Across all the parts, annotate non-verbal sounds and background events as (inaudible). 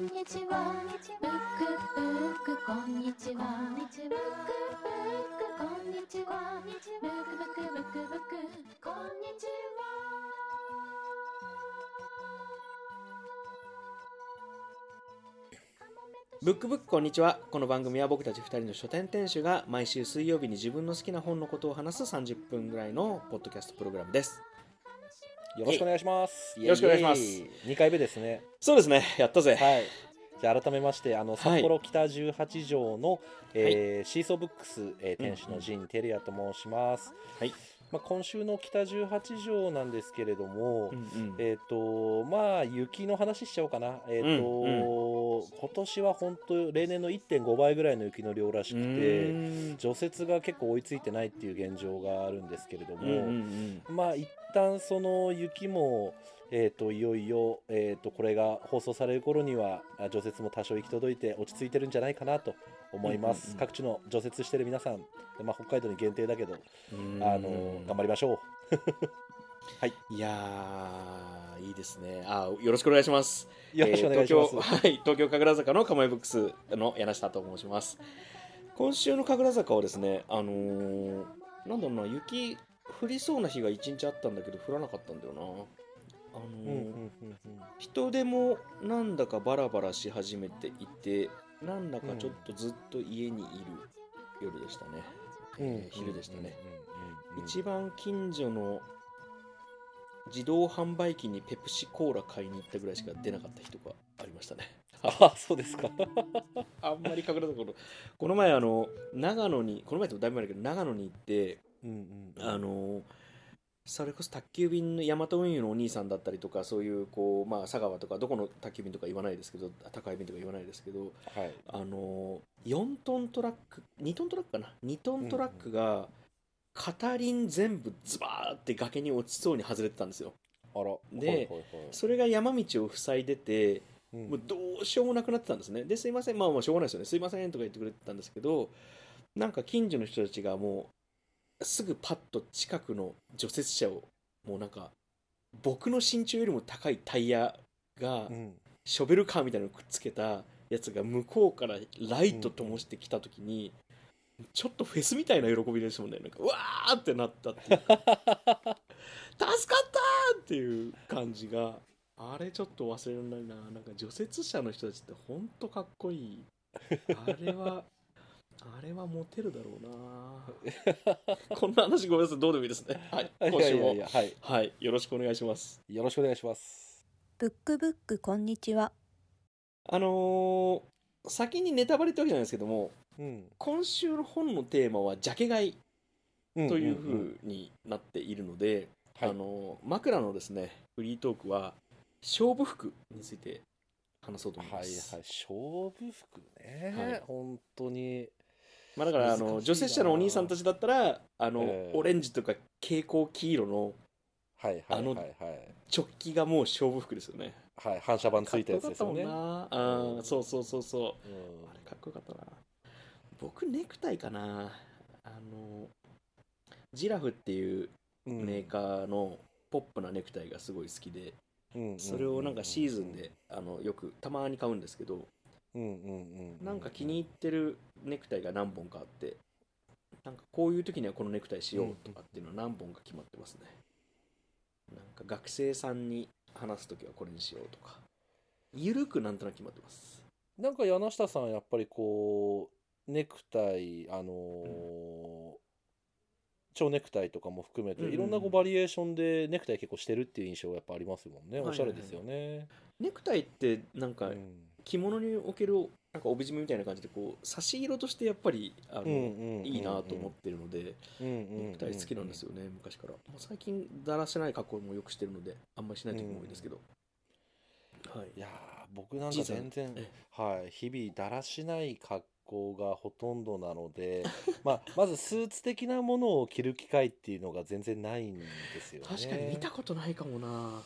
んにちは。ブックブックこんにちは。ブックブックこんにちは。ブックブックブックブックこんにちブックブックこんにちは。この番組は僕たち2人の書店店主が毎週水曜日に自分の好きな本のことを話す30分ぐらいのポッドキャストプログラムです。よろしくお願いします。よろしくお願いします二回目ですね。そうですねやったぜはい。じゃあ改めましてあの札幌北18条の、えーシーソーブックス、えー店主の陣照也と申します。はいまあ今週の北18条なんですけれども。うんうんえっ、とまあ雪の話しちゃおうかな。えっ、と、うん今年は本当例年の1.5倍ぐらいの雪の量らしくうて、ーん除雪が結構追いついてないっていう現状があるんですけれども、うんうんうんまあ一旦その雪も、えー、といよいよ、えー、とこれが放送される頃にはあ除雪も多少行き届いて落ち着いてるんじゃないかなと思います、うんうんうん。各地の除雪してる皆さん、でまあ、北海道に限定だけど、うん。あの頑張りましょ (laughs) い。やーいいですね。あよろしくお願いします。うよろしくお願いします、えー東京 (laughs) はい。東京神楽坂の釜井ブックスの柳下と申します。今週の神楽坂はですねあのーなんだろうな雪降りそうな日が一日あったんだけど降らなかったんだよな。あのーうんうんうん人手もなんだかバラバラし始めていてなんだかちょっとずっと家にいる夜でしたね、うん。うんえー昼でしたね、うんうんうん一番近所の自動販売機にペプシコーラ買いに行ったぐらいしか出なかった人がありましたね。あそうですか。(laughs) あんまり隠れたことこの前あの長野にこの前ってもだいぶ前だけど長野に行ってうんうんあのそれこそ宅急便のヤマト運輸のお兄さんだったりとかそういうこうまあ佐川とかどこの宅急便とか言わないですけど宅配便とか言わないですけどはい。あの4トントラック2トントラックかな2トントラックが片輪全部ズバーって崖に落ちそうに外れてたんですよ。あら。ではいはいはい。それが山道を塞いでてうん。もうどうしようもなくなってたんですね。ですいません。まあまあしょうがないですよね。すいませんとか言ってくれてたんですけどなんか近所の人たちがもうすぐパッと近くの除雪車をもうなんか僕の身長よりも高いタイヤがうん。ショベルカーみたいなのくっつけたやつが向こうからライト灯してきた時に、ちょっとフェスみたいな喜びですもんね。なんかうわーってなったっていう。助かったーっていう感じがあれちょっと忘れられないな。なんか除雪車の人たちってほんとかっこいい。あれはあれはモテるだろうな。(laughs) こんな話ごめんなさい。どうでもいいですね。はい。今週もいやいやはい。はい。よろしくお願いします。よろしくお願いします。ブックブックこんにちは。あのー先にネタバレってわけじゃないですけどもうん。今週の本のテーマはジャケ買いうんというんん風になっているので、はい。あの枕のですねフリートークは勝負服について話そうと思いまはいはい。す、勝負服ね、はい。本当にまあ、だからあの除雪車のお兄さんたちだったらあの、ええ。オレンジとか蛍光黄色のはいはいあのはい。はい直帰がもう勝負服ですよね。はい反射板ついたやつですよね。あーそうそうそうそう。うん。あれかっこよかったな。僕ネクタイかな。あのジラフっていううん。メーカーのポップなネクタイがすごい好きで、うんそれをなんかシーズンであのよくたまに買うんですけど、うんうんうんうん。なんか気に入ってるネクタイが何本かあってなんかこういう時にはこのネクタイしようとかっていうのは何本か決まってますね。なんか学生さんに話す時はこれにしようとか。ゆるくなんとなく決まってます。なんか柳下さんやっぱりこうネクタイあのー蝶ネクタイとかも含めてうんうん。いろんなこうバリエーションでネクタイ結構してるっていう印象がやっぱありますもんね。はいはいはい。おしゃれですよね。ネクタイってなんかうん着物におけるなんか帯締めみたいな感じでこう差し色としてやっぱりあの、うんうんうんいいなと思ってるので、うんうんネクタイ好きなんですよね、昔から。まあ最近、だらしない格好もよくしてるので、あんまりしない時も多いですけど。はいい。やー僕なんか全然えはい日々だらしない格好がほとんどなので (laughs) まあまずスーツ的なものを着る機会っていうのが全然ないんですよね確かに見たことないかもな。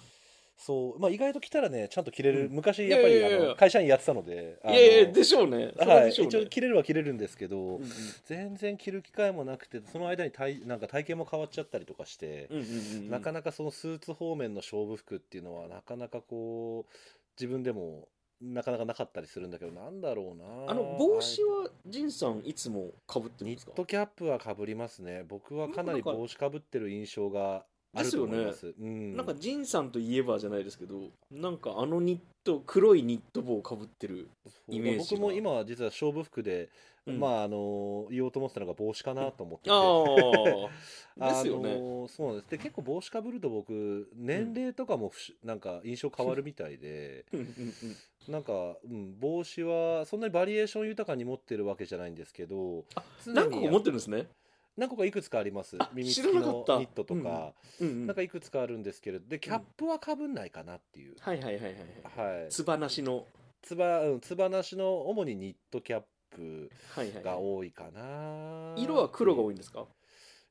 そうまあ意外と着たらねちゃんと着れる、うん。昔やっぱり会社員やってたのでいやいや、でしょうね。はい一応着れるは着れるんですけど、うんうん。全然着る機会もなくてその間に体なんか体型も変わっちゃったりとかして、うんうんうんうん。ななかなかそのスーツ方面の勝負服っていうのはなかなかこう自分でもなかなかなかったりするんだけどなんだろうなあの帽子は仁さんいつもかぶってるんニですか？ットキャップはかぶりますね。僕はかなり帽子かぶってる印象があると思います。うん、なんか仁さんといえばじゃないですけどなんかあのニット黒いニット帽をかぶってるイメージが。僕も今実は勝負服で、うん。まああの言おうと思ってたのが帽子かなと思ってて、ああ (laughs) ですよね、そうなんです。で結構帽子かぶると僕年齢とかもなんか印象変わるみたいで。なんか、うん、帽子はそんなにバリエーション豊かに持ってるわけじゃないんですけど何個か持ってるんですね、何個かいくつかあります。あ耳付きのニットとか、うんうん、なんかいくつかあるんですけれど。でキャップはかぶんないかなっていう、はいはいはいはいはい。はい。つばなしの。つばうんつばなしの主にニットキャップはいはい、がはい、多いかな、色は黒が多いんですか？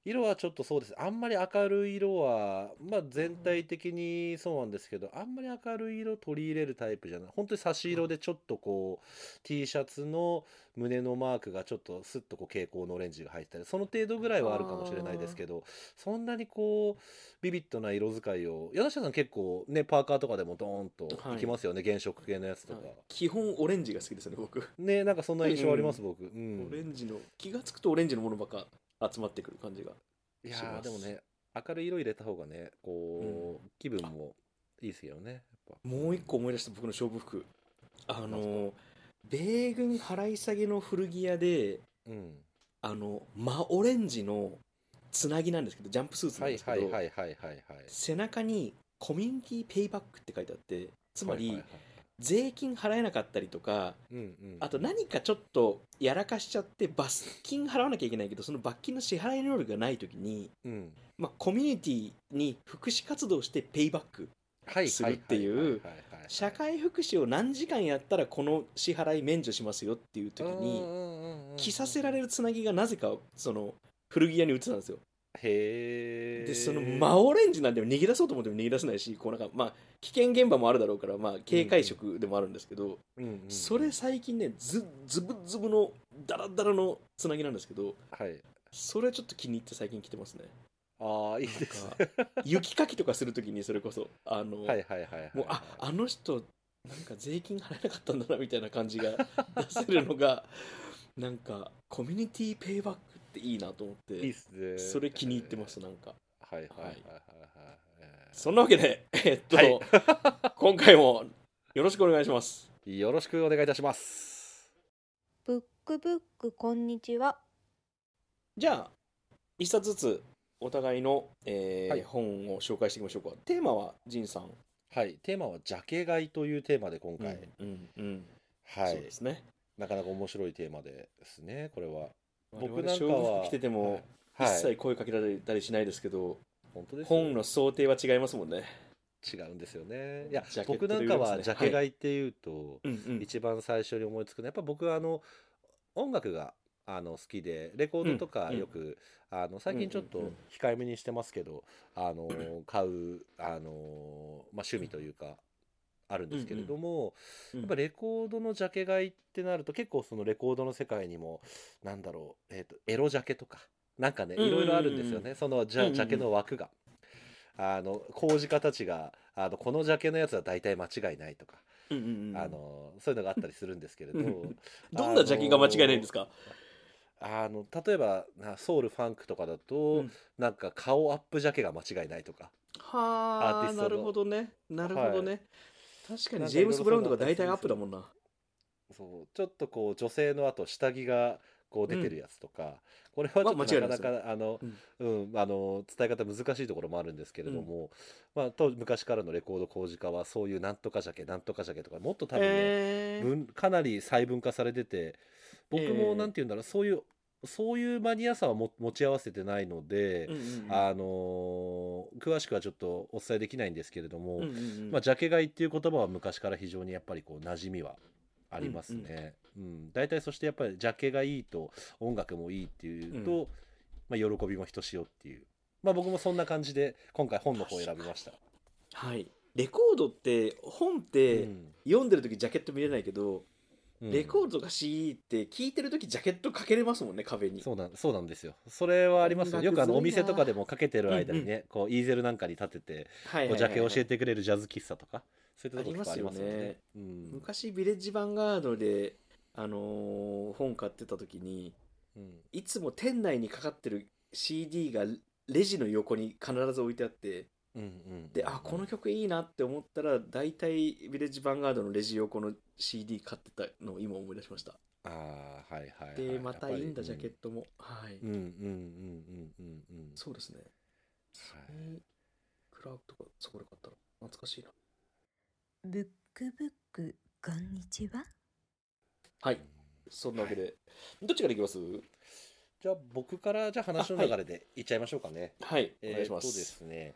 色はちょっとそうです。あんまり明るい色はまあ全体的にそうなんですけどあんまり明るい色取り入れるタイプじゃない。本当に差し色でちょっとこう T シャツの胸のマークがちょっとスッとこう蛍光のオレンジが入ったりその程度ぐらいはあるかもしれないですけどそんなにこうビビッドな色使いを柳下さん結構ねパーカーとかでもドーンとい。きますよね、原色系のやつとか、はい。基本オレンジが好きですね僕、ねなんかそんな印象あります、僕、うん、オレンジの気が付くとオレンジのものばっか集まってくる感じがいやでもね明るい色入れた方がねこう、気分もいいですよねやっぱ。もう一個思い出した僕の勝負服。あの米軍払い下げの古着屋でうん。あの真オレンジのつなぎなんですけどジャンプスーツなはいんですけど、はいはいはいはいはい背中にコミュニティペイバックって書いてあってつまり、はいはい税金払えなかったりとかはいうんうん。あと何かちょっとやらかしちゃって罰金払わなきゃいけないけどその罰金の支払い能力がない時に、うん。まあ、コミュニティに福祉活動してペイバックはいするっていう社会福祉を何時間やったらこの支払い免除しますよっていう時うんに着させられるつなぎがなぜかその古着屋に売ってたんですよへえでその真オレンジなんでも逃げ出そうと思っても逃げ出せないしこうなんかまあ危険現場もあるだろうからまあ警戒色でもあるんですけど、うんうんそれ最近ねずズブズブのダラダラのつなぎなんですけどはい。それちょっと気に入って最近着てますね。ああいいですか雪かきとかするときにそれこそあの、はいはいはいはい。もうああの人なんか税金払えなかったんだなみたいな感じが出せるのがなんかコミュニティペイバックっていいなと思っていいっすね。それ気に入ってますなんか。はいはいはいはいはいそんなわけで (laughs) えっと、はい。(laughs) 今回もよろしくお願いします。よろしくお願いいたします。ブックブックこんにちは。じゃあ一冊ずつお互いの、えーはい。本を紹介していきましょうか。テーマは仁さん。はい。テーマはジャケ買いというテーマで今回、うんうん。はい。そうですね。なかなか面白いテーマですねこれは僕僕なんんかは着てても、はい。一切声かけられたりしないですけど、本当ですよ。本の想定は違いますもんね。違うんですよね。いやジャケット僕なんかはジャケ買いっていうと、うんうん。一番最初に思いつくのはやっぱ僕はあの音楽があの好きでレコードとかうんよく、あの最近ちょっとうんうん。うん控えめにしてますけど、あの買うあの、まあ、趣味というかあるんですけれども、うんやっぱレコードのジャケ買いってなると結構そのレコードの世界にもなんだろう、えー、とエロジャケとかなんかねうんうんうんいろいろあるんですよね、そのジャうんうんうんジャケの枠が。あの工事家たちがあのこのジャケのやつは大体間違いないとか、うんうんうんあのそういうのがあったりするんですけれどうん (laughs) どんなジャケが間違いないんですか、あの例えばなソウルファンクとかだと、うん。なんか顔アップジャケが間違いないとか。はあなるほどね。なるほどね、確かなんかにジェームス・ブラウンとか大体アップだもんな。そうちょっとこう女性のあと下着がこう出てるやつとか、これはちょっとなかなかあの、うん。あの伝え方難しいところもあるんですけれども、まあ、と昔からのレコード工事家はそういうなんとかジャケなんとかジャケとかもっと多分ね、えー。分かなり細分化されてて僕えもえなんて言うんだろう、そういうそういうマニアさはも持ち合わせてないので、うんうんうん。あのー詳しくはちょっとお伝えできないんですけれども、うんうんうん。まあ、ジャケ買いっていう言葉は昔から非常にやっぱりこう馴染みはありますね。うん大体そしてやっぱりジャケがいいと音楽もいいっていうと、まあ、喜びもひとしおっていう、まあ、僕もそんな感じで今回本の方を選びました。はい。レコードって本ってうん。読んでる時ジャケット見れないけど、うん。レコードとか CD って聴いてる時ジャケットかけれますもんね壁に。そうなんそうなんですよ。それはありますよ。よくあのお店とかでもかけてる間にね、こうイーゼルなんかに立ててジャケ教えててくれるジャズ喫茶とかそういったとこありますよね。ね。うん。昔ビレッジヴァンガードであのー本買ってた時にうん。いつも店内にかかってる CD がレジの横に必ず置いてあってうんうん。であこの曲いいなって思ったら大体ビレッジヴァンガードのレジ横の CD 買ってたのを今思い出しました。ああはいはいはい。でまたいいんだジャケットトも。はい。うんうんうんうんうんうん。うんそうですね。はいクラウドとかそこで買ったら懐かしいな。ブックブックこんにちは。はい。そんなわけで、どっちからいきます？じゃあ僕からじゃあ話の流れでいっちゃいましょうかね。はい。おえーっと願いします、ですね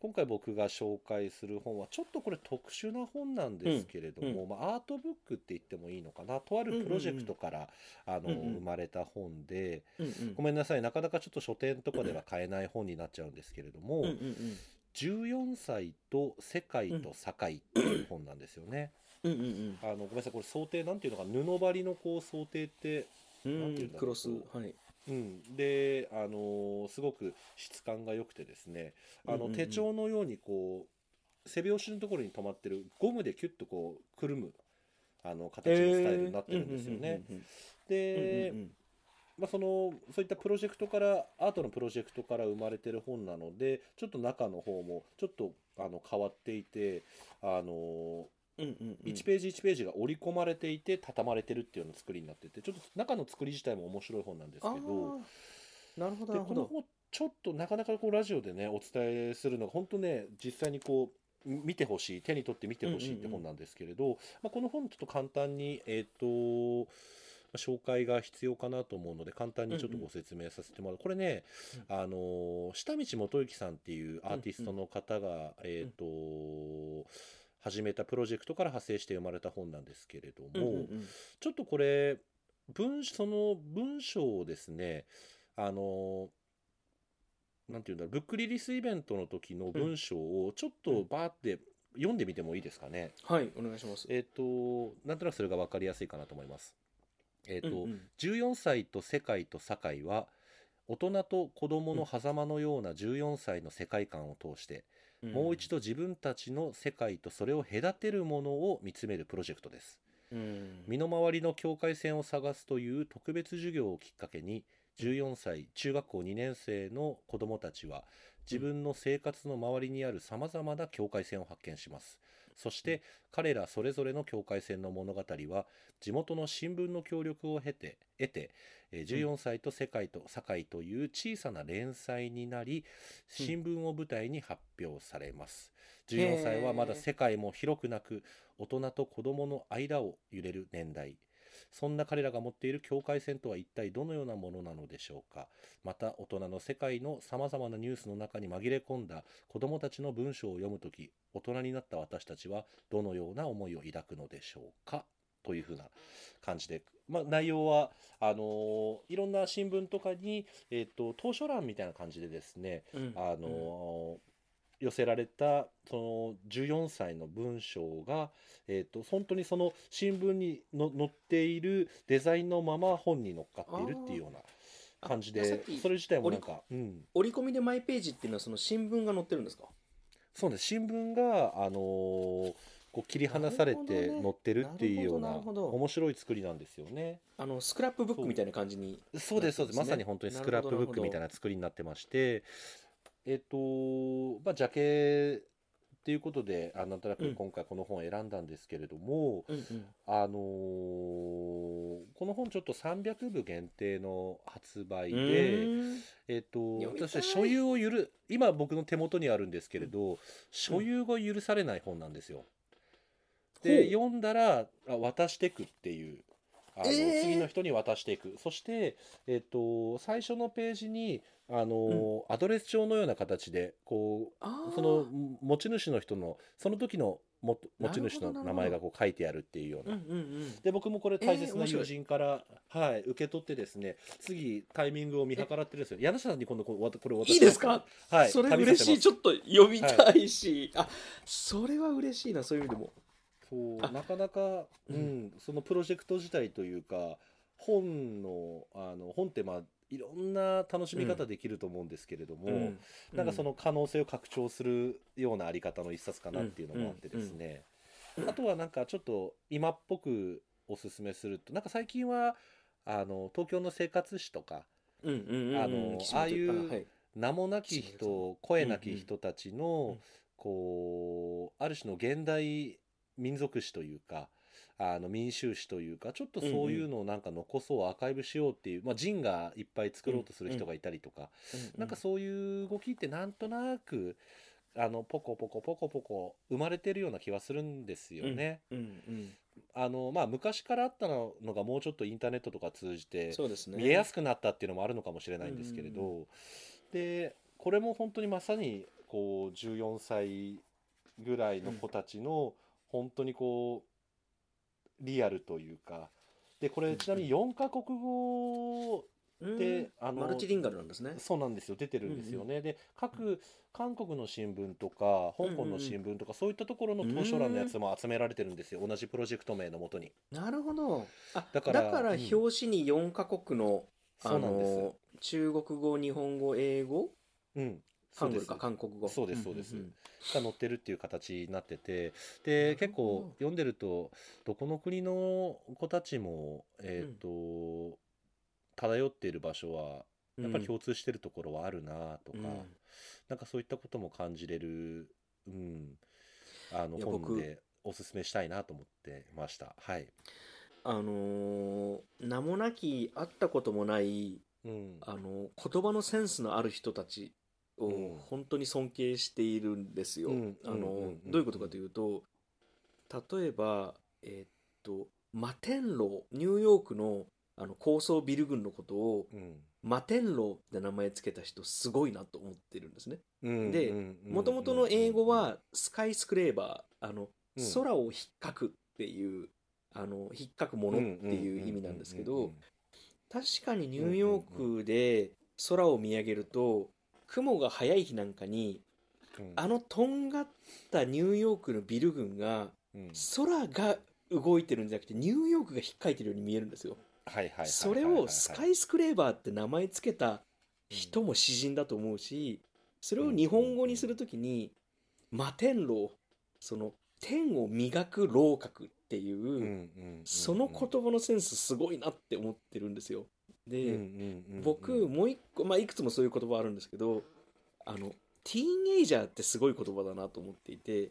今回僕が紹介する本はちょっとこれ特殊な本なんですけれども、うんまあ、アートブックって言ってもいいのかなとあるプロジェクトから、あのうんうん。生まれた本でうんうん。ごめんなさいなかなかちょっと書店とかでは買えない本になっちゃうんですけれどもうんうんうん14歳と世界と堺っていう本なんですよね。うんうんあのごめんなさいこれ想定なんていうのか布張りのこう想定ってうんなんていうんだろうクロスはいうん、で、あのーすごく質感が良くてですねあの手帳のようにこう背拍子のところに止まってるゴムでキュッとこうくるむあの形のスタイルになってるんですよね。うんで、まあ、そのそういったプロジェクトからアートのプロジェクトから生まれてる本なのでちょっと中の方もちょっとあの変わっていて、あの1ページ1ページが織り込まれていて畳まれてるっていうような作りになっててちょっと中の作り自体も面白い本なんですけあど。ーなるほどなるほど。でこの本ちょっとなかなかこうラジオでねお伝えするのが本当ね実際にこう見てほしい手に取って見てほしいって本なんですけれど、まあ、この本ちょっと簡単にえっ、と紹介が必要かなと思うので簡単にちょっとご説明させてもらう、これね、あの下道元幸さんっていうアーティストの方が、えっ、と、始めたプロジェクトから派生して生まれた本なんですけれども、うんうんうんちょっとこれ文その文章をですねあのなんていうんだろうブックリリースイベントの時の文章をちょっとバーって読んでみてもいいですかね？はいお願いしますえっ、となんとなくそれが分かりやすいかなと思います。えっ、と、うんうん14歳と世界と堺は大人と子供の狭間のような14歳の世界観を通して、もう一度自分たちの世界とそれを隔てるものを見つめるプロジェクトです。うん。身の回りの境界線を探すという特別授業をきっかけに14歳中学校2年生の子どもたちは自分の生活の周りにあるさまざまな境界線を発見しますそして彼らそれぞれの境界線の物語は地元の新聞の協力を経て得てえー14歳と世界と堺という小さな連載になり新聞を舞台に発表されます。14歳はまだ世界も広くなく大人と子供の間を揺れる年代そんな彼らが持っている境界線とは一体どのようなものなのでしょうか？また大人の世界のさまざまなニュースの中に紛れ込んだ子供たちの文章を読むとき大人になった私たちはどのような思いを抱くのでしょうか？というふうな感じで、まあ、内容はあのーいろんな新聞とかに、えー、と当書欄みたいな感じでですねうん。あのー寄せられたその14歳の文章が、えー、と本当にその新聞にの載っているデザインのまま本に乗っかっているっていうような感じでそれ自体もなんか、うん、折り込みでマイページっていうのはその新聞が載ってるんですか？そうです。新聞が、あのーこう切り離されて載ってるっていうような面白い作りなんですよね。あのスクラップブックみたいな感じにそうです。そうです。まさに本当にスクラップブックみたいな作りになってましてえっとまあジャケっていうことであなんとなくうん。今回この本を選んだんですけれども、うんうん。あのーこの本ちょっと300部限定の発売うで、えっと私所有を許今僕の手元にあるんですけれど、所有が許されない本なんですよ。で読んだらあ渡していくっていうあの、えー。次の人に渡していく。そして、えっと最初のページにあの、アドレス帳のような形でこうその持ち主の人のその時のも持ち主の名前がこう書いてあるっていうような。うんうんうん。で僕もこれ大切な友人から、はい、受け取ってですね次タイミングを見計らってるんですよ。柳下さんに今度これこれ渡しいいですか？はいそれ嬉しい。ちょっと読みたいし、あそれは嬉しいなそういう意味でも。そうあ。なかなか、ううんん、そのプロジェクト自体というか本のあの本ってまあいろんな楽しみ方できると思うんですけれども、うん。なんかその可能性を拡張するようなあり方の一冊かなっていうのもあってですね、あとはなんかちょっと今っぽくおすすめするとなんか最近はあの東京の生活史とかあのああいうはい。名もなき岸本人声なき人たちうんのこうある種の現代民族史というかあの民衆史というかちょっとそういうのをなんか残そうアーカイブしようっていう、まあ、人がいっぱい作ろうとする人がいたりとか、うんなんかそういう動きってなんとなくあのポコポコポコポコ生まれてるような気はするんですよね。うんうんあのまあ、昔からあったのがもうちょっとインターネットとか通じてそうですね。見えやすくなったっていうのもあるのかもしれないんですけれど、うんでこれも本当にまさにこう14歳ぐらいの子たちの本当にこうリアルというか。でこうんうんれちなみに4カ国語うん。であのマルチリンガルなんですね。そうなんですよ。出てるんですよね、で各韓国の新聞とか香港の新聞とか、そういったところの図書欄のやつも集められてるんですよ。同じプロジェクト名のもとに。なるほど。あだかだかららうん。表紙に4カ国のあそうなんです。の中国語日本語英語？うんハングルかそうです。韓国語。そうですそうですん。んんが載ってるっていう形になっててなで結構読んでるとどこの国の子たちもえっ、と、漂っている場所はやっぱり共通してるところはあるなとか、うん。なんかそういったことも感じれる、うん、あの本でおすすめしたいなと思ってました。はい。あのー名もなき会ったこともないうん。あの言葉のセンスのある人たちをうん。本当に尊敬しているんですよ。うん。あのうんうんうんどういうことかというと例えば、えーっと摩天楼ニューヨークのあの高層ビル群のことをうん。摩天楼って名前つけた人すごいなと思ってるんですね。うん。でもともとの英語はスカイスクレーバーあの、うん。空をひっかくっていうあのひっかくものっていう意味なんですけど、確かにニューヨークで空を見上げると雲が早い日なんかにあのとんがったニューヨークのビル群がうん。空が動いてるんじゃなくてニューヨークがひっかいてるように見えるんですよ。それをスカイスクレーバーって名前つけた人も詩人だと思うしそれを日本語にするときに摩天楼その天を磨く楼閣っていう、うんうんうん。その言葉のセンスすごいなって思ってるんですよ。で、うんうんうんうん。僕もう一個、まあ、いくつもそういう言葉あるんですけどあのティーンエイジャーってすごい言葉だなと思っていて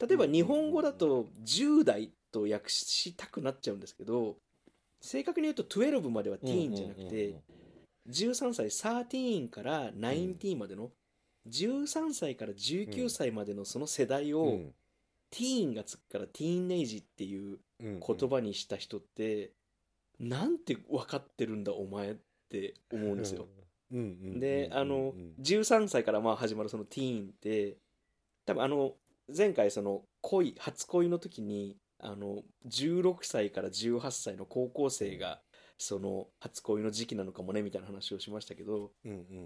例えば日本語だと10代と訳したくなっちゃうんですけど正確に言うと12まではティーンじゃなくて13歳13から19までの13歳から19歳までのその世代をうん。うん。ティーンがつくからティーンエイジっていううん。言葉にした人ってなんて分かってるんだお前って思うんですよ。であのうん。13歳からまあ始まるそのティーンって多分あの前回その恋初恋の時にあの16歳から18歳の高校生がその初恋の時期なのかもねみたいな話をしましたけど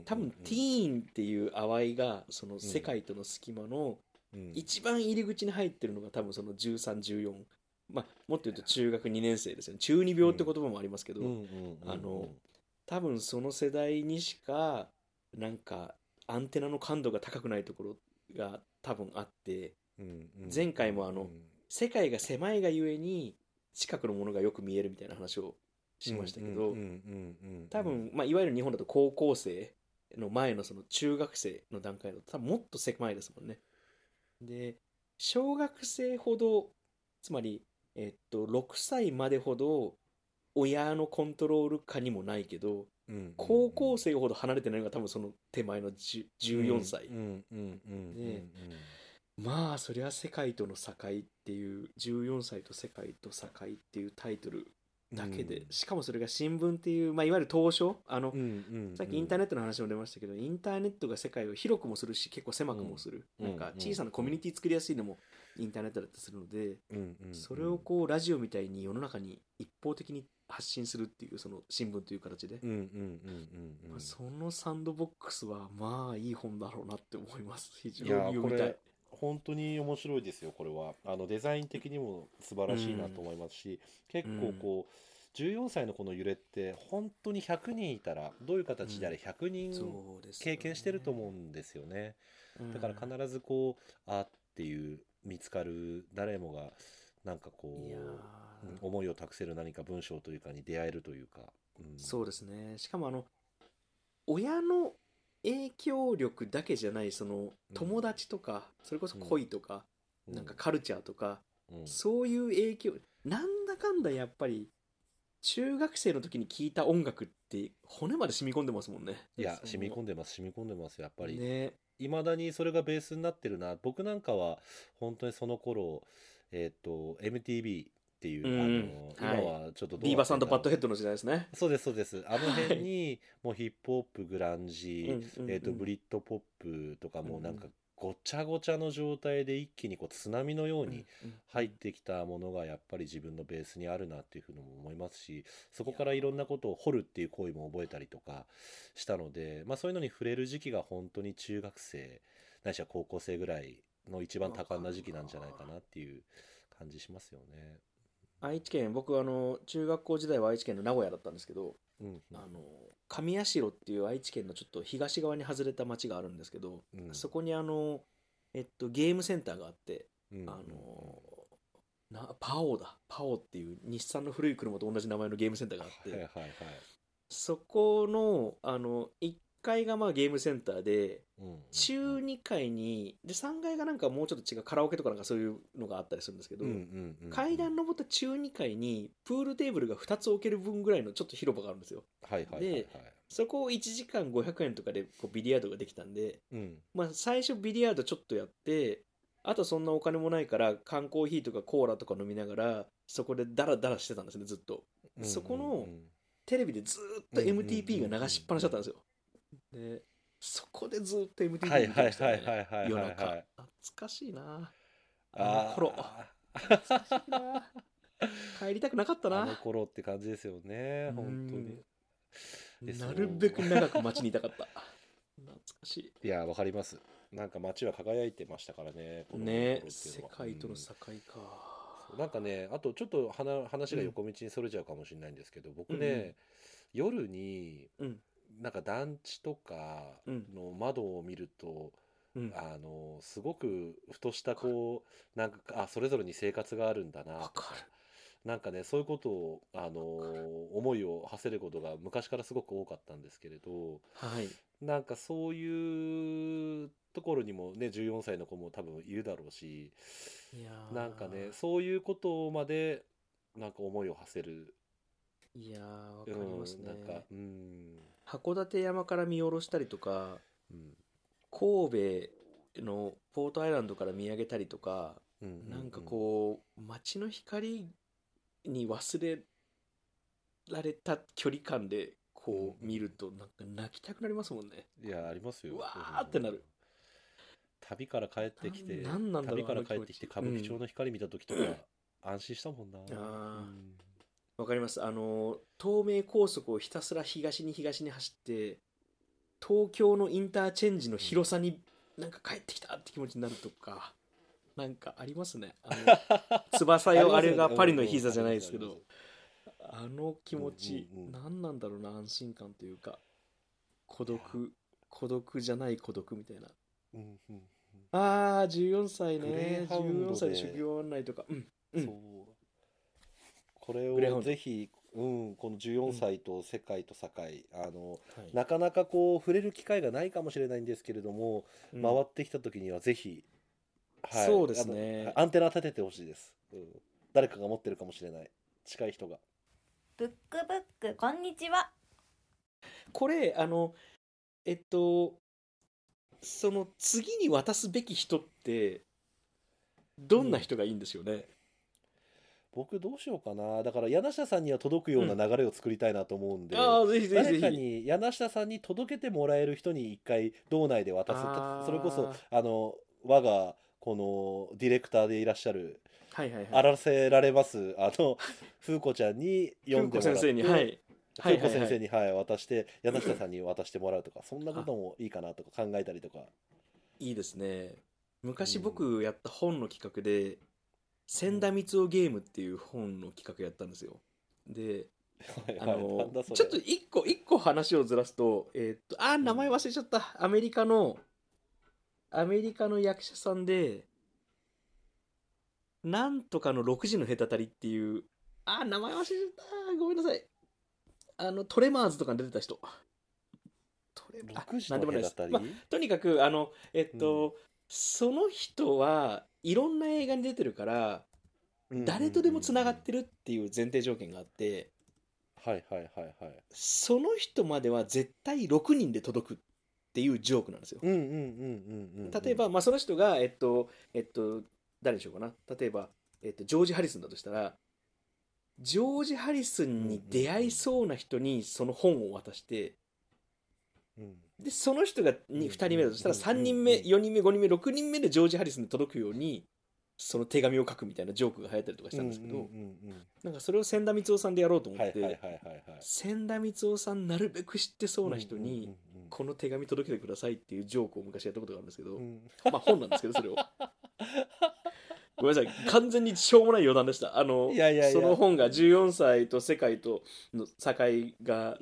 多分ティーンっていう淡いがその世界との隙間のうん。一番入り口に入ってるのが多分その1314まあもっと言うと中学2年生ですよね。中二病って言葉もありますけど、あの多分その世代にしかなんかアンテナの感度が高くないところが多分あって前回もあのうん世界が狭いがゆえに近くのものがよく見えるみたいな話をしましたけど多分、まあ、いわゆる日本だと高校生の前のその中学生の段階だと多分もっと狭いですもんね。で小学生ほどつまり、えっと、6歳までほど親のコントロール下にもないけどうん高校生ほど離れてないのが多分その手前の10 14歳、うんうんうんうんでまあそりゃ世界との境っていう14歳と世界と境っていうタイトルだけで、うん。しかもそれが新聞っていう、まあ、いわゆる東書あの、うんうんさっきインターネットの話も出ましたけど、インターネットが世界を広くもするし結構狭くもする、うんなんかうん。小さなコミュニティ作りやすいのもインターネットだったりするので、うんうんそれをこうラジオみたいに世の中に一方的に発信するっていうその新聞という形で、そのサンドボックスはまあいい本だろうなって思います。非常に読みたい。れ本当に面白いですよこれは。あのデザイン的にも素晴らしいなと思いますし、結構こう14歳のこの揺れって本当に100人いたらどういう形であれ100人経験してると思うんですよね。だから必ずこうあっていう見つかる誰もがなんかこう、うん思いを託せる何か文章というかに出会えるというか、うん。そうですね。しかもあの親の影響力だけじゃないその友達とか、それこそ恋とか、うなんかカルチャーとか、うん。そういう影響なんだかんだやっぱり中学生の時に聴いた音楽って骨まで染み込んでますもんね。いや染み込んでます染み込んでますやっぱり、ねいまだにそれがベースになってるな僕なんかは本当にその頃えっ、と MTV っていう、うん。あのはい。今はちょっとビーバーサンドパッドヘッドドの時代ですね。そうですそうです。あの辺にもうヒップホップグランジ、うんうんうん。えー、とブリッドポップとかもなんかうん。ごちゃごちゃの状態で一気にこう津波のように入ってきたものがやっぱり自分のベースにあるなっていうふうにも思いますしそこからいろんなことを掘るっていう行為も覚えたりとかしたので、まあ、そういうのに触れる時期が本当に中学生ないしは高校生ぐらいの一番多感な時期なんじゃないかなっていう感じしますよね。愛知県僕あの中学校時代は愛知県の名古屋だったんですけどうん。あの上社っていう愛知県のちょっと東側に外れた町があるんですけど、うん。そこにあの、えっと、ゲームセンターがあって、うん。あのなパオだ。パオっていう日産の古い車と同じ名前のゲームセンターがあって、はいはいはい。そこのあの1階がまあゲームセンターでうん中2階にで3階がなんかもうちょっと違うカラオケとかなんかそういうのがあったりするんですけど、階段登った中2階にプールテーブルが2つ置ける分ぐらいのちょっと広場があるんですよ。はいはいはいはい。でそこを1時間500円とかでこうビリヤードができたんで、うん。まあ、最初ビリヤードちょっとやってあとそんなお金もないから缶コーヒーとかコーラとか飲みながらそこでダラダラしてたんですねずっと。うんそこのテレビでずーっと MTP が流しっぱなしだったんですよでそこでずっとい見てましたはいはいはい夜中はい。懐かしいな。ああの頃。(laughs) 懐かしいな。帰りたくなかったな。あの頃って感じですよね。本当に。なるべく長く街にいたかった。懐かしい。やわかります。なんか街は輝いてましたからねね世界とのうん。境か、なんかねあとちょっと話話が横道にそれちゃうかもしれないんですけど、僕ね、夜にうんなんか団地とかうん。の窓を見ると、うん。あのすごくふとしたこうなんかあそれぞれに生活があるんだなとわかる。なんかねそういうことをあの思いを馳せることが昔からすごく多かったんですけれどはい。なんかそういうところにもね14歳の子も多分いるだろうしいやー。なんかねそういうことまでなんか思いを馳せる、いやーわかりうん、ますね、なんかうん、函館山から見下ろしたりとかうん神戸のポートアイランドから見上げたりとか、うん。なんかこう街の光に忘れられた距離感でこう見るとなんか泣きたくなりますもんね。いやありますよ。うわーってなる。旅から帰ってきて旅から帰ってきて歌舞伎町の光見た時とか、安心したもんな。うんわかります。あの東名高速をひたすら東に東に走って東京のインターチェンジの広さになんか帰ってきたって気持ちになるとかなんかありますね。あの (laughs) 翼よあれがパリの膝じゃないですけど。あの気持ち、うんうんうん。何なんだろうな安心感というか孤独孤独じゃない孤独みたいな。うんうんあー14歳ね。ーハウンドで。14歳で修行案内とか。うん。うん。そうこれをぜひ、うん、この14歳と世界と境、あのはい。なかなかこう触れる機会がないかもしれないんですけれども、うん。回ってきた時にはぜひ、はい。そうですね。アンテナ立ててほしいです、うん、誰かが持ってるかもしれない。近い人が。ブックブックこんにちは。これあのえっとその次に渡すべき人ってどんな人がいいんですよね、僕どうしようかな。だから柳下さんには届くような流れを作りたいなと思うんで、ああぜひぜひぜ誰かひに柳下さんに届けてもらえる人に一回道内で渡すあー。それこそあの我がこのディレクターでいらっしゃるはいはいはい。あらせられますあの (laughs) 風子ちゃんに読んでもらって風子先生にはい。はい風子先生に、はい渡して柳下さんに渡してもらうとかそんなこともいいかなとか考えたりとか、いいですね。昔僕やった本の企画で「千田光夫ゲーム」っていう本の企画やったんですよ。であはいのちょっと一個一個話をずらすとえーっとあー名前忘れちゃった。アメリカのアメリカの役者さんでなんとかの6時の隔たりっていうあー名前忘れちゃった。ごめんなさい。あのトレマーズとかに出てた人。トレあ6時のなんでもないです。隔たり、まあとにかくあのえっと、その人はいろんな映画に出てるから誰とでもつながってるるっていう前提条件があってはいはいはいはい。その人までは絶対6人で届くっていうジョークなんですよ。うんうんうんうんうん。例えば、まあ、その人が、えっとえっと、誰にしようかな。例えば、えっと、ジョージ・ハリスンだとしたらジョージ・ハリスンに出会いそうな人にその本を渡してうんでその人がにうん2人目だとしたらうん3人目4人目5人目6人目でジョージ・ハリスンに届くようにその手紙を書くみたいなジョークが流行ったりとかしたんですけど、なんかそれを千田光夫さんでやろうとうん思って、千田光夫さんなるべく知ってそうな人に、この手紙届けてくださいっていうジョークを昔やったことがあるんですけど、うん。まあ本なんですけどそれを。ごめんなさい。完全にしょうもない余談でしたあのその本が14歳と世界との境が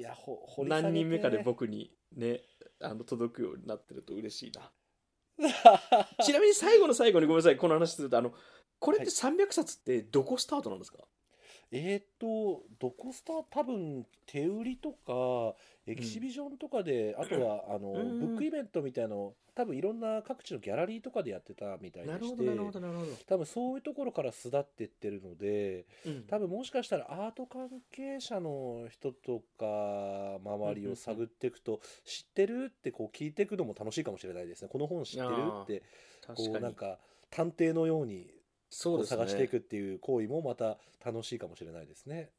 何人目かで僕にねあの届くようになってると嬉しいな。(laughs) ちなみに最後の最後にごめんなさいこの話するとあのこれって300冊ってどこスタートなんですか、えーっとどこスター多分手売りとかエキシビジョンとかで、あとはあの、うんブックイベントみたいのを多分いろんな各地のギャラリーとかでやってたみたいでして多分そういうところから巣立ってってるのでうん。多分もしかしたらアート関係者の人とか周りを探っていくと知ってるってこう聞いていくのも楽しいかもしれないですね。この本知ってるってこうなんか探偵のようにこうそうですね。探していくっていう行為もまた楽しいかもしれないですね。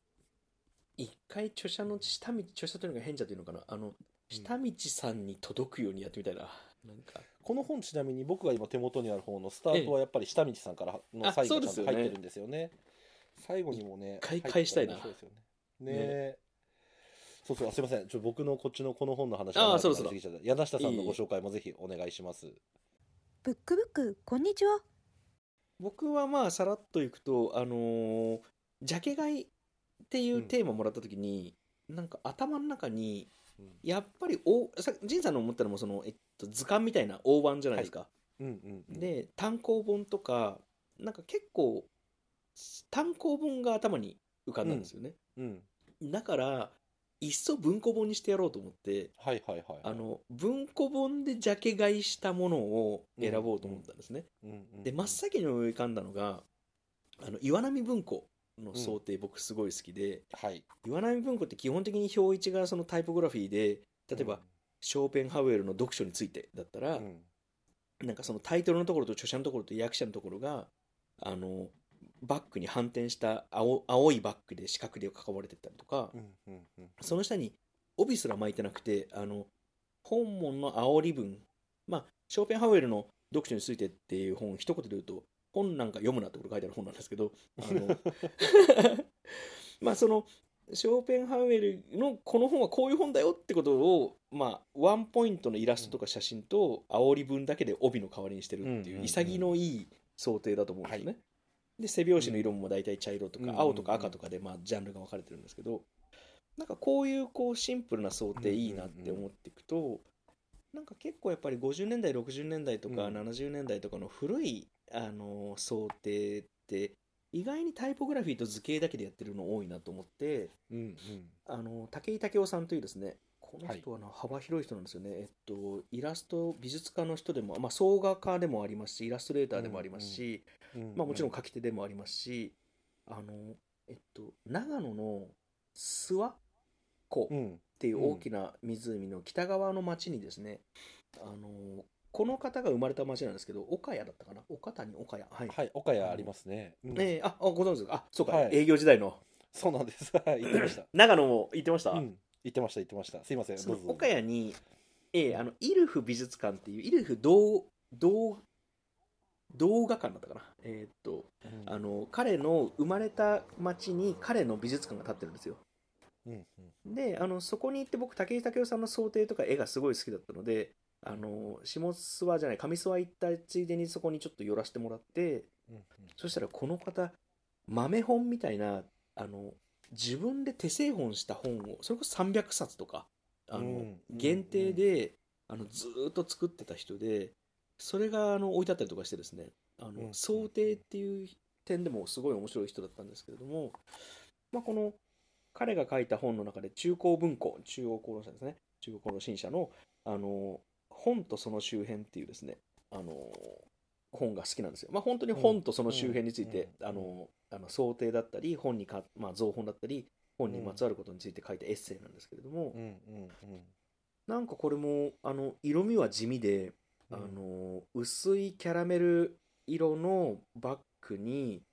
一回著者の下道著者というのが変じゃというのかな？あの下道さんに届くようにやってみたいな、なんか。この本ちなみに僕が今手元にある方のスタートはやっぱり下道さんからのあサインがちゃんそうですよね。と入ってるんですよね。最後にもね、一回返したいな。面白ですよね。ね。えそうそう、すいません。ちょ僕のこっちのこの本の話あー長くそうそうなりすぎちゃった柳下さんのご紹介もぜひお願いします。ブックブックこんにちは。僕はまあさらっといくとあのージャケ買いっていうテーマもらった時に、なんか頭の中にうん。やっぱりおさ仁さんの思ったのもその、えっと、図鑑みたいな大判じゃないですか、うんうんうん。で単行本とかなんか結構単行本が頭に浮かんだんですよね、うん。だからいっそ文庫本にしてやろうと思ってはいはいはい。あの文庫本でジャケ買いしたものを選ぼうと思ったんですね、うんうんうん、で真っ先に思い浮かんだのがあの岩波文庫の想定僕すごい好きで、はい。岩波文庫って基本的に表一がそのタイポグラフィーで例えば、ショーペンハウエルの読書についてだったら、うん、なんかそのタイトルのところと著者のところと役者のところがあのバックに反転した青青いバックで四角で囲われてたりとか、うんうんうん。その下に帯すら巻いてなくてあの本文の煽り文まあショーペンハウエルの読書についてっていう本一言で言うと本なんか読むなってこと書いてある本なんですけど。あの。(laughs) まあそのショーペンハウエルのこの本はこういう本だよってことをまあワンポイントのイラストとか写真と煽り文だけで帯の代わりにしてるっていう潔のいい想定だと思うんですよね。で背表紙の色も大体茶色とうん。か青とか赤とかでまあジャンルが分かれてるんですけど。なんかこういうこうシンプルな想定いいなって思っていくとなんか結構やっぱり50年代60年代とかうん。70年代とかの古いあの想定って意外にタイポグラフィーと図形だけでやってるの多いなと思ってうんうん。あの武井武雄さんというですねこの人はな幅広い人なんですよね、えっと、イラスト美術家の人でも、まあ、総画家でもありますしイラストレーターでもありますし、うんまあ、もちろん書き手でもありますし、あのえっと、長野の諏訪湖っうん。ていう大きな湖の北側の町にですね、あのこの方が生まれた町なんですけど岡谷だったかな？岡谷岡谷。はい、はい、岡谷ありますね。うん。えーああご存知ですか？あそうか、はい。営業時代の。そうなんです。(laughs) はい、言ってました。長野も行ってました、うん、言ってました、言ってました。すいません、どうぞ。岡谷に、えーあのイルフ美術館っていうイルフ童童童画館だったかな？えーっとうん。あの彼の生まれた町に彼の美術館が建ってるんですよ。うんうん。であのそこに行って僕武井武雄さんの想定とか絵がすごい好きだったのであの下諏訪じゃない上諏訪行ったついでにそこにちょっと寄らせてもらってうんうん。そしたらこの方豆本みたいなあの自分で手製本した本をそれこそ300冊とかあの、うん限定で、あのずーっと作ってた人でそれがあの置いてあったりとかしてですねあの、うん想定っていう点でもすごい面白い人だったんですけれども、まあ、この彼が書いた本の中で中高文庫中央公論社ですね。中央公論新社のあの本とその周辺っていうですねあの本が好きなんですよ。まあ、本当に本とその周辺について、うんあのあの想定だったり本にか、まあ、造本だったり本にまつわることについて書いたエッセイなんですけれども、うんうんなんかこれもあの色味は地味で、うん。あの薄いキャラメル色のバッグに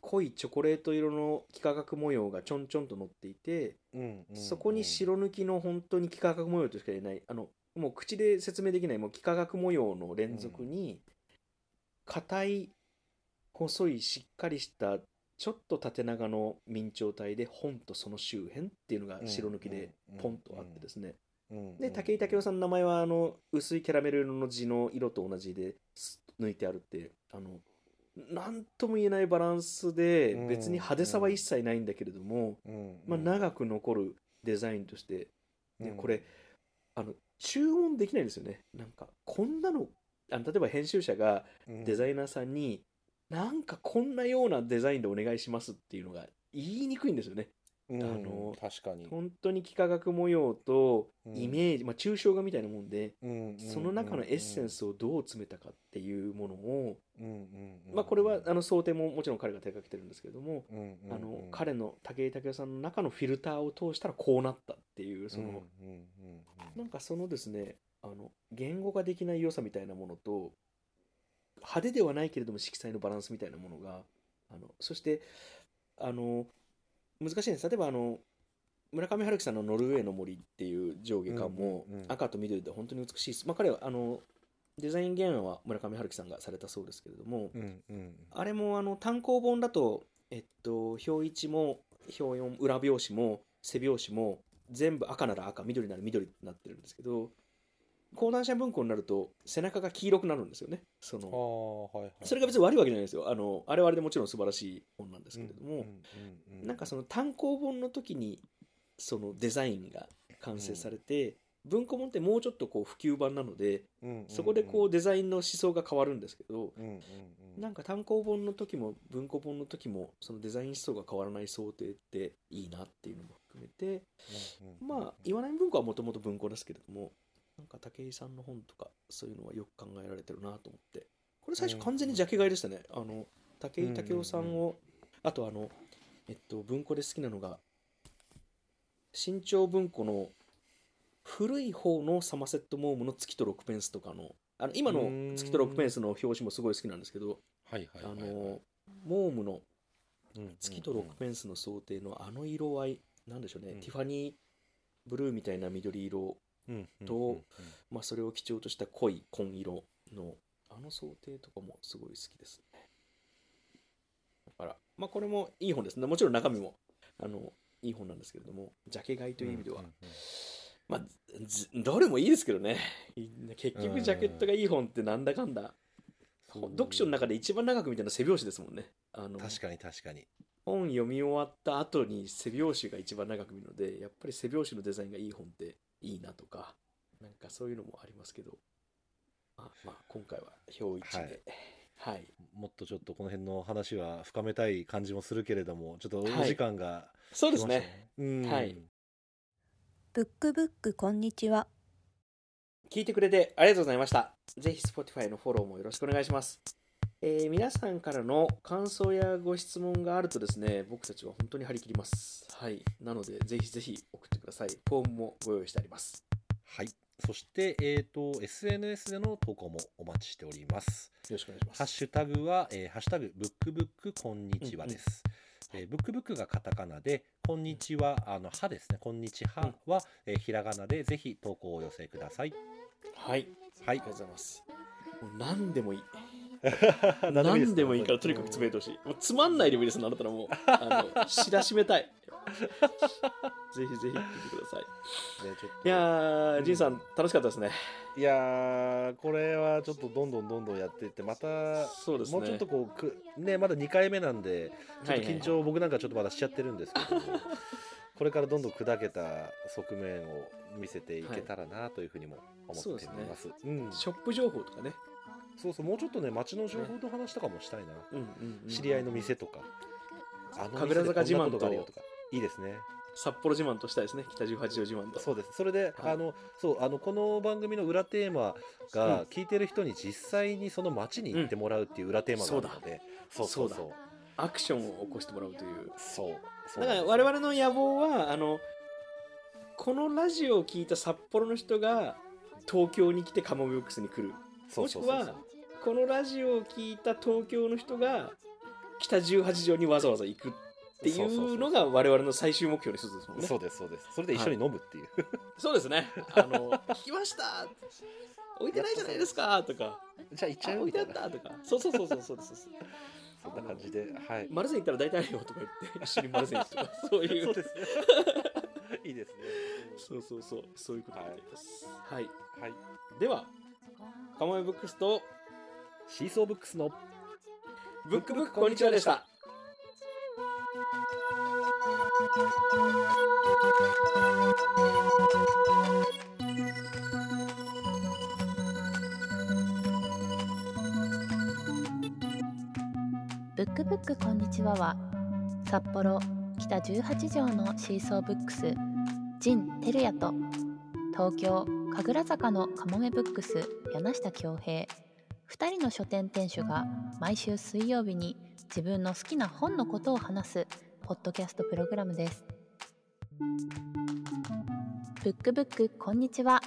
濃いチョコレート色の幾何学模様がちょんちょんと乗っていて、うんうんうん。そこに白抜きの本当に幾何学模様としか言えないあのもう口で説明できないもう幾何学模様の連続に硬い細いしっかりしたちょっと縦長の明朝体で本とその周辺っていうのが白抜きでポンとあってですね、で武井武雄さんの名前はあの薄いキャラメル色の字の色と同じです抜いてあるってあのなんとも言えないバランスでうん。別に派手さは一切ないんだけれども、うん。まあ、長く残るデザインとしてでうん。これあの注文できないんですよね。なんかこんなのあの例えば編集者がデザイナーさんに、なんかこんなようなデザインでお願いしますっていうのが言いにくいんですよね。うんあの確かに。本当に幾何学模様とうん。イメージ、まあ、抽象画みたいなもんで、うんその中のエッセンスをどう詰めたかっていうものを、まあ、これはあの想定ももちろん彼が手掛けてるんですけれども、あの彼の武井武雄さんの中のフィルターを通したらこうなったっていうその、うなんかそのですねあの言語ができない良さみたいなものと派手ではないけれども色彩のバランスみたいなものがあのそしてあの難しいんです。例えばあの村上春樹さんの「ノルウェーの森」っていう上下感も赤と緑で本当に美しいです、まあ、彼はあのデザイン原案は村上春樹さんがされたそうですけれども、うんうんあれもあの単行本だと、えっと、表1も表4裏表紙も背表紙も全部赤なら赤緑なら緑になってるんですけど講談社文庫になると背中が黄色くなるんですよねそのはいはいそれが別に悪いわけじゃないですよあのあれはあれでもちろん素晴らしい本なんですけれども、うんうんなんかその単行本の時にそのデザインが完成されて、文庫本ってもうちょっとこう普及版なのでうんうんそこでこうデザインの思想が変わるんですけど、うんうんうんなんか単行本の時も文庫本の時もそのデザイン思想が変わらない想定っていいなっていうのも含めてうんうんまあ岩波文庫はもともと文庫ですけれどもなんか武井さんの本とかそういうのはよく考えられてるなと思って。これ最初完全にジャケ買いでしたね。あの武井武雄さんをあとあのえっと文庫で好きなのが新潮文庫の古い方のサマセット・モームの月と6ペンスとかのあの今の月と6ペンスの表紙もすごい好きなんですけどはいはいあはいはい。のモームのうん月と6ペンスの想定のあの色合いなんでしょうね、うん。ティファニーブルーみたいな緑色、とまあ、それを基調とした濃い紺色のあの想定とかもすごい好きですね。だからまあこれもいい本です。ねもちろん中身もあのいい本なんですけれどもジャケ買いという意味では、まあずどれもいいですけどね。結局ジャケットがいい本ってなんだかんだ、読書の中で一番長く見たのは背表紙ですもんね。あの確かに確かに。本読み終わった後に背表紙が一番長く見るのでやっぱり背表紙のデザインがいい本っていいなとかなんかそういうのもありますけど。あまあ今回は表一で。はい、もっとちょっとこの辺の話は深めたい感じもするけれどもちょっとおはい。時間がそうですね。うん。はい。ブックブックこんにちは。聞いてくれてありがとうございました。ぜひ Spotify のフォローもよろしくお願いしますえー皆さんからの感想やご質問があるとですね僕たちは本当に張り切ります。はい。なのでぜひぜひ送ってください。フォームもご用意してあります。はい。そして、えー、と SNS での投稿もお待ちしております。よろしくお願いします。ハッシュタグは、えーハッシュタグブックブックこんにちはです。えーブックブックがカタカナで、こんにちは、あの、はですね、こんにちはは、えーひらがなでぜひ投稿をお寄せください。はい。はい。ありがとうございます。もう何でもいい。(laughs) 何何でもいいからとにかく詰めてほしい。もうつまんないでもいいですね、あなたらもう。あの、知らしめたい。(laughs) ぜひぜひ見てください。いやー仁さん楽しかったですね。いやーこれはちょっとどんどんどんどんやっていってまたそうですね。もうちょっとこうくねまだ2回目なんでちょっと緊張、僕なんかちょっとまだしちゃってるんですけどもこれからどんどん砕けた側面を見せていけたらなというふうにも思っております,、うん。ショップ情報とかね、そうそうもうちょっとね街の情報の話とかもしたいな、うんうんうん。知り合いの店とか。あの神楽坂自慢と。か。いいですね。札幌自慢としたいですね。北十八条自慢と。そうです。それで、はい。あのそうあのこの番組の裏テーマが、うん。聞いてる人に実際にその街に行ってもらうっていう裏テーマがあるので、そうそうそそう。うアクションを起こしてもらうという。そう。そう。だから我々の野望はあのこのラジオを聞いた札幌の人が東京に来てカモメボックスに来る。そう。もしくはこのラジオを聞いた東京の人が北十八条にわざわざ行くっていそうのが我々の最終目標の一つですもんね。そうですそうです。それで一緒に飲むっていう、そうですね。あの聞きました。置いてないじゃないですか。とか。じゃあ行っちゃあう？みたいな置いてあった。とか。そうそうそうそうそうですそんな感じで。はい。丸善行ったら大体あるよとか言って一緒に丸善行くとかそういう。そうですね。いいですね。そうそうそう。そういうことになります。はい、はい。ではカモメブックスとシーソーブックスのブックブックこんにちはでした。ブックブックこんにちはは札幌北18条のシーソーブックス陣照也と東京神楽坂のかもめブックス柳下恭平2人の書店店主が毎週水曜日に自分の好きな本のことを話すポッドキャストプログラムです。ブックブックこんにちは。